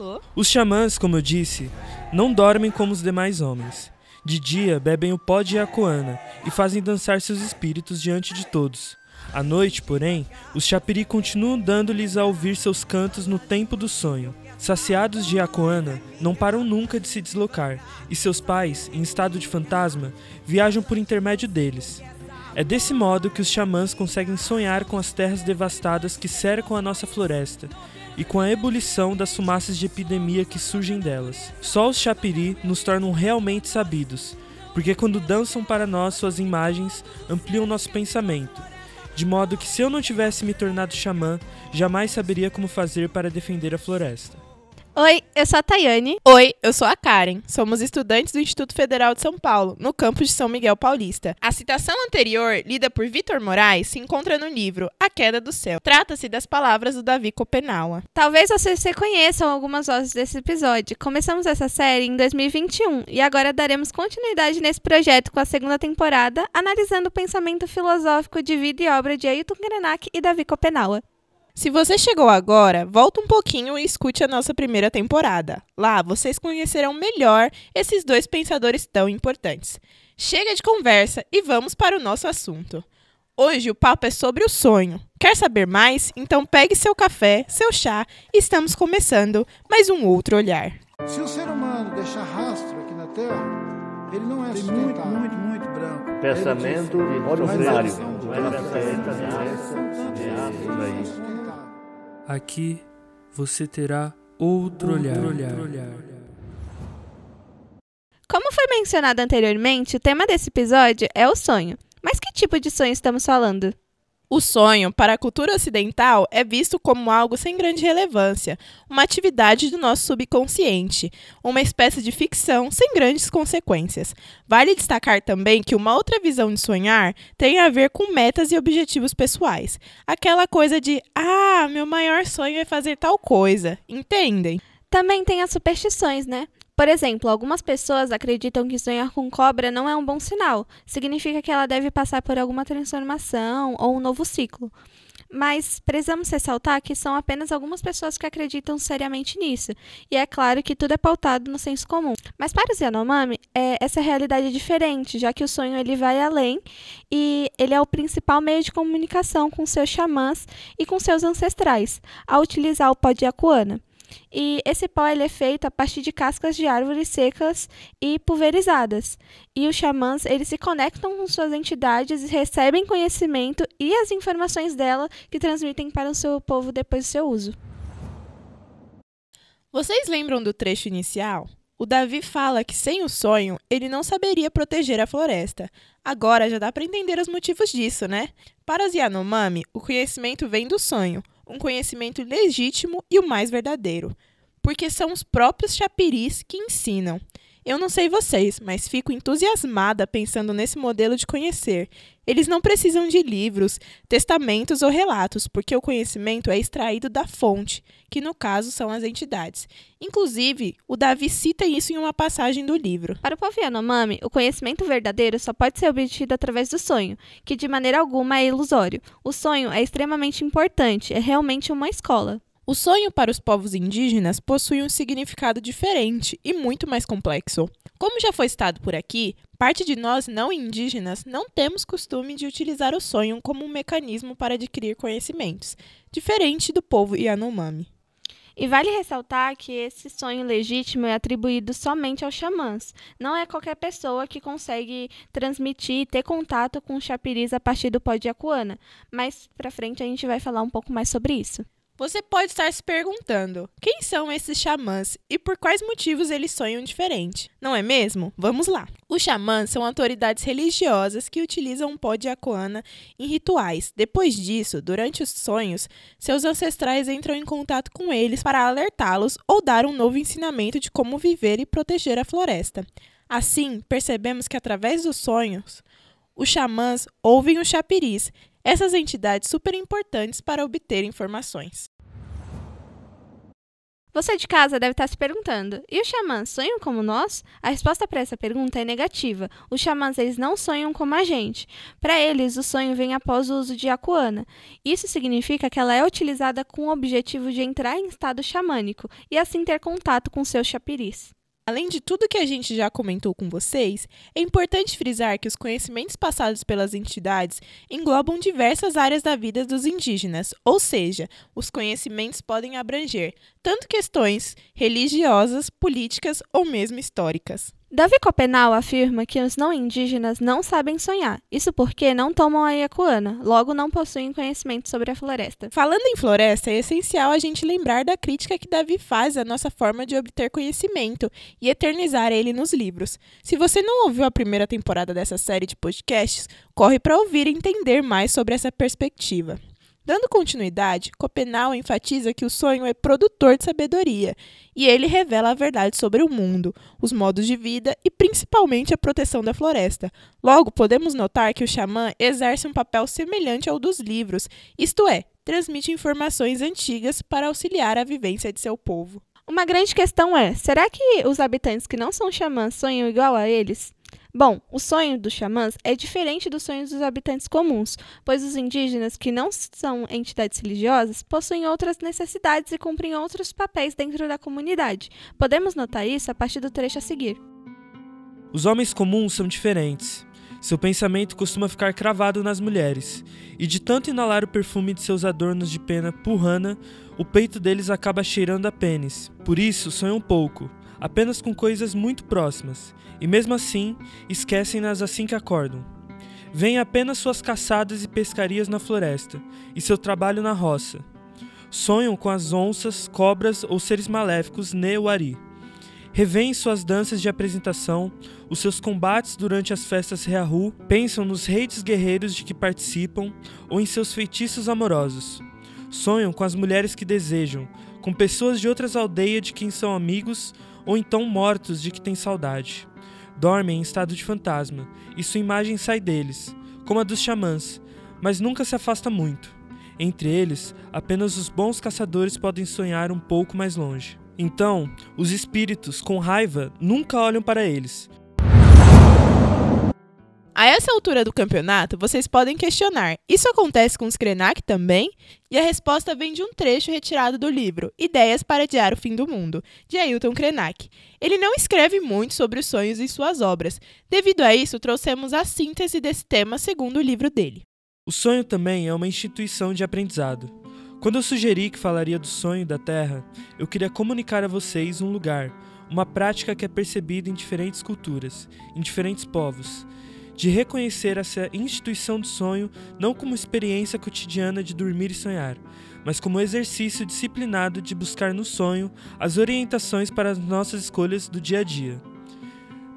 Alô? Os xamãs, como eu disse, não dormem como os demais homens. De dia, bebem o pó de Iacoana e fazem dançar seus espíritos diante de todos. À noite, porém, os chapiri continuam dando-lhes a ouvir seus cantos no tempo do sonho. Saciados de Iacoana, não param nunca de se deslocar, e seus pais, em estado de fantasma, viajam por intermédio deles. É desse modo que os xamãs conseguem sonhar com as terras devastadas que cercam a nossa floresta e com a ebulição das fumaças de epidemia que surgem delas. Só os chapiri nos tornam realmente sabidos, porque quando dançam para nós suas imagens, ampliam nosso pensamento. De modo que se eu não tivesse me tornado xamã, jamais saberia como fazer para defender a floresta. Oi, eu sou a Tayane. Oi, eu sou a Karen. Somos estudantes do Instituto Federal de São Paulo, no campus de São Miguel Paulista. A citação anterior, lida por Vitor Moraes, se encontra no livro A Queda do Céu. Trata-se das palavras do Davi Copenaua. Talvez vocês reconheçam algumas vozes desse episódio. Começamos essa série em 2021 e agora daremos continuidade nesse projeto com a segunda temporada, analisando o pensamento filosófico de vida e obra de Ailton Krenak e Davi Copenaua. Se você chegou agora, volta um pouquinho e escute a nossa primeira temporada. Lá vocês conhecerão melhor esses dois pensadores tão importantes. Chega de conversa e vamos para o nosso assunto. Hoje o papo é sobre o sonho. Quer saber mais? Então pegue seu café, seu chá e estamos começando mais um outro olhar. Se o ser humano deixar rastro aqui na Terra, ele não é sustentável. muito, muito, muito branco. Pensamento Ordinário. Aqui você terá outro, olhar. Como foi mencionado anteriormente, o tema desse episódio é o sonho. Mas que tipo de sonho estamos falando? O sonho, para a cultura ocidental, é visto como algo sem grande relevância, uma atividade do nosso subconsciente, uma espécie de ficção sem grandes consequências. Vale destacar também que uma outra visão de sonhar tem a ver com metas e objetivos pessoais. Aquela coisa de, ah, meu maior sonho é fazer tal coisa. Entendem? Também tem as superstições, né? Por exemplo, algumas pessoas acreditam que sonhar com cobra não é um bom sinal. Significa que ela deve passar por alguma transformação ou um novo ciclo. Mas precisamos ressaltar que são apenas algumas pessoas que acreditam seriamente nisso. E é claro que tudo é pautado no senso comum. Mas para os Yanomami, é, essa realidade é diferente, já que o sonho ele vai além e ele é o principal meio de comunicação com seus xamãs e com seus ancestrais, ao utilizar o pó de. E esse pó ele é feito a partir de cascas de árvores secas e pulverizadas. E os xamãs eles se conectam com suas entidades e recebem conhecimento e as informações dela que transmitem para o seu povo depois do seu uso. Vocês lembram do trecho inicial? O Davi fala que sem o sonho ele não saberia proteger a floresta. Agora já dá para entender os motivos disso, né? Para os Yanomami, o conhecimento vem do sonho, um conhecimento legítimo e o mais verdadeiro, porque são os próprios chapiris que ensinam. Eu não sei vocês, mas fico entusiasmada pensando nesse modelo de conhecer. Eles não precisam de livros, testamentos ou relatos, porque o conhecimento é extraído da fonte, que no caso são as entidades. Inclusive, o Davi cita isso em uma passagem do livro. Para o povo Yanomami, o conhecimento verdadeiro só pode ser obtido através do sonho, que de maneira alguma é ilusório. O sonho é extremamente importante, é realmente uma escola. O sonho para os povos indígenas possui um significado diferente e muito mais complexo. Como já foi citado por aqui, parte de nós não indígenas não temos costume de utilizar o sonho como um mecanismo para adquirir conhecimentos, diferente do povo Yanomami. E vale ressaltar que esse sonho legítimo é atribuído somente aos xamãs. Não é qualquer pessoa que consegue transmitir e ter contato com os chapiris a partir do pó de Acuana. Mais pra frente a gente vai falar um pouco mais sobre isso. Você pode estar se perguntando: quem são esses xamãs e por quais motivos eles sonham diferente? Não é mesmo? Vamos lá. Os xamãs são autoridades religiosas que utilizam um pó de aquana em rituais. Depois disso, durante os sonhos, seus ancestrais entram em contato com eles para alertá-los ou dar um novo ensinamento de como viver e proteger a floresta. Assim, percebemos que através dos sonhos, os xamãs ouvem os chapiris, essas entidades super importantes para obter informações. Você de casa deve estar se perguntando: e os xamãs sonham como nós? A resposta para essa pergunta é negativa. Os xamãs eles não sonham como a gente. Para eles, o sonho vem após o uso de acuana. Isso significa que ela é utilizada com o objetivo de entrar em estado xamânico e assim ter contato com seus chapiris. Além de tudo que a gente já comentou com vocês, é importante frisar que os conhecimentos passados pelas entidades englobam diversas áreas da vida dos indígenas, ou seja, os conhecimentos podem abranger tanto questões religiosas, políticas ou mesmo históricas. Davi Copenau afirma que os não indígenas não sabem sonhar, isso porque não tomam a iacuana, logo não possuem conhecimento sobre a floresta. Falando em floresta, é essencial a gente lembrar da crítica que Davi faz à nossa forma de obter conhecimento e eternizar ele nos livros. Se você não ouviu a primeira temporada dessa série de podcasts, corre para ouvir e entender mais sobre essa perspectiva. Dando continuidade, Copenau enfatiza que o sonho é produtor de sabedoria e ele revela a verdade sobre o mundo, os modos de vida e principalmente a proteção da floresta. Logo, podemos notar que o xamã exerce um papel semelhante ao dos livros, isto é, transmite informações antigas para auxiliar a vivência de seu povo. Uma grande questão é: será que os habitantes que não são xamãs sonham igual a eles? Bom, o sonho dos xamãs é diferente dos sonhos dos habitantes comuns, pois os indígenas, que não são entidades religiosas, possuem outras necessidades e cumprem outros papéis dentro da comunidade. Podemos notar isso a partir do trecho a seguir. Os homens comuns são diferentes. Seu pensamento costuma ficar cravado nas mulheres, e de tanto inalar o perfume de seus adornos de pena purrana, o peito deles acaba cheirando a pênis. Por isso, sonham pouco, apenas com coisas muito próximas, e mesmo assim esquecem-nas assim que acordam. Vêm apenas suas caçadas e pescarias na floresta e seu trabalho na roça. Sonham com as onças, cobras ou seres maléficos Neuari. Revêem suas danças de apresentação, os seus combates durante as festas Reahu, pensam nos reis guerreiros de que participam ou em seus feitiços amorosos. Sonham com as mulheres que desejam, com pessoas de outras aldeias de quem são amigos ou então mortos de que têm saudade. Dormem em estado de fantasma, e sua imagem sai deles, como a dos xamãs, mas nunca se afasta muito. Entre eles, apenas os bons caçadores podem sonhar um pouco mais longe. Então, os espíritos, com raiva, nunca olham para eles, a essa altura do campeonato, vocês podem questionar: isso acontece com os Krenak também? E a resposta vem de um trecho retirado do livro Ideias para Adiar o Fim do Mundo, de Ailton Krenak. Ele não escreve muito sobre os sonhos em suas obras. Devido a isso, trouxemos a síntese desse tema segundo o livro dele. O sonho também é uma instituição de aprendizado. Quando eu sugeri que falaria do sonho da Terra, eu queria comunicar a vocês um lugar, uma prática que é percebida em diferentes culturas, em diferentes povos de reconhecer essa instituição do sonho não como experiência cotidiana de dormir e sonhar, mas como exercício disciplinado de buscar no sonho as orientações para as nossas escolhas do dia a dia.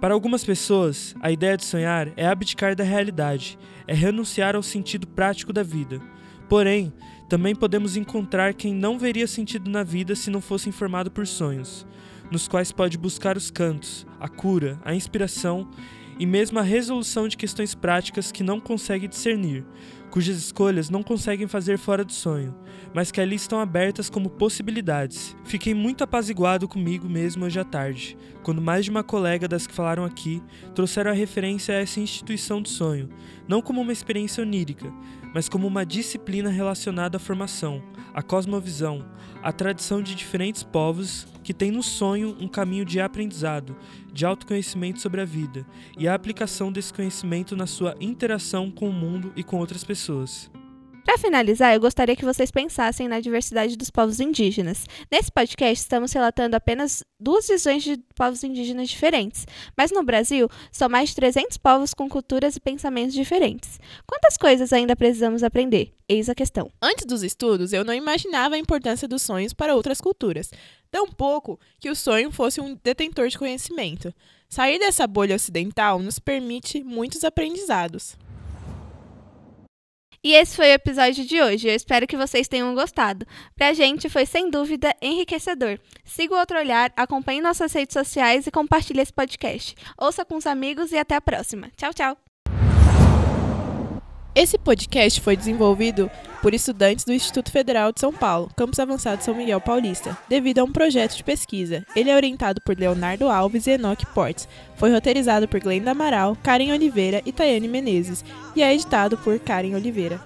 Para algumas pessoas, a ideia de sonhar é abdicar da realidade, é renunciar ao sentido prático da vida. Porém, também podemos encontrar quem não veria sentido na vida se não fosse informado por sonhos, nos quais pode buscar os cantos, a cura, a inspiração e mesmo a resolução de questões práticas que não consegue discernir, cujas escolhas não conseguem fazer fora do sonho, mas que ali estão abertas como possibilidades. Fiquei muito apaziguado comigo mesmo hoje à tarde, quando mais de uma colega das que falaram aqui trouxeram a referência a essa instituição do sonho, não como uma experiência onírica, mas como uma disciplina relacionada à formação, à cosmovisão, à tradição de diferentes povos que têm no sonho um caminho de aprendizado, de autoconhecimento sobre a vida e a aplicação desse conhecimento na sua interação com o mundo e com outras pessoas. Para finalizar, eu gostaria que vocês pensassem na diversidade dos povos indígenas. Nesse podcast, estamos relatando apenas duas visões de povos indígenas diferentes, mas no Brasil, são mais de 300 povos com culturas e pensamentos diferentes. Quantas coisas ainda precisamos aprender? Eis a questão. Antes dos estudos, eu não imaginava a importância dos sonhos para outras culturas, tampouco que o sonho fosse um detentor de conhecimento. Sair dessa bolha ocidental nos permite muitos aprendizados. E esse foi o episódio de hoje. Eu espero que vocês tenham gostado. Pra gente foi sem dúvida enriquecedor. Siga o outro olhar, acompanhe nossas redes sociais e compartilhe esse podcast. Ouça com os amigos e até a próxima. Tchau, tchau. Esse podcast foi desenvolvido por estudantes do Instituto Federal de São Paulo, Campus Avançado São Miguel Paulista, devido a um projeto de pesquisa. Ele é orientado por Leonardo Alves e Enoque Portes. Foi roteirizado por Glenda Amaral, Karen Oliveira e Tayane Menezes e é editado por Karen Oliveira.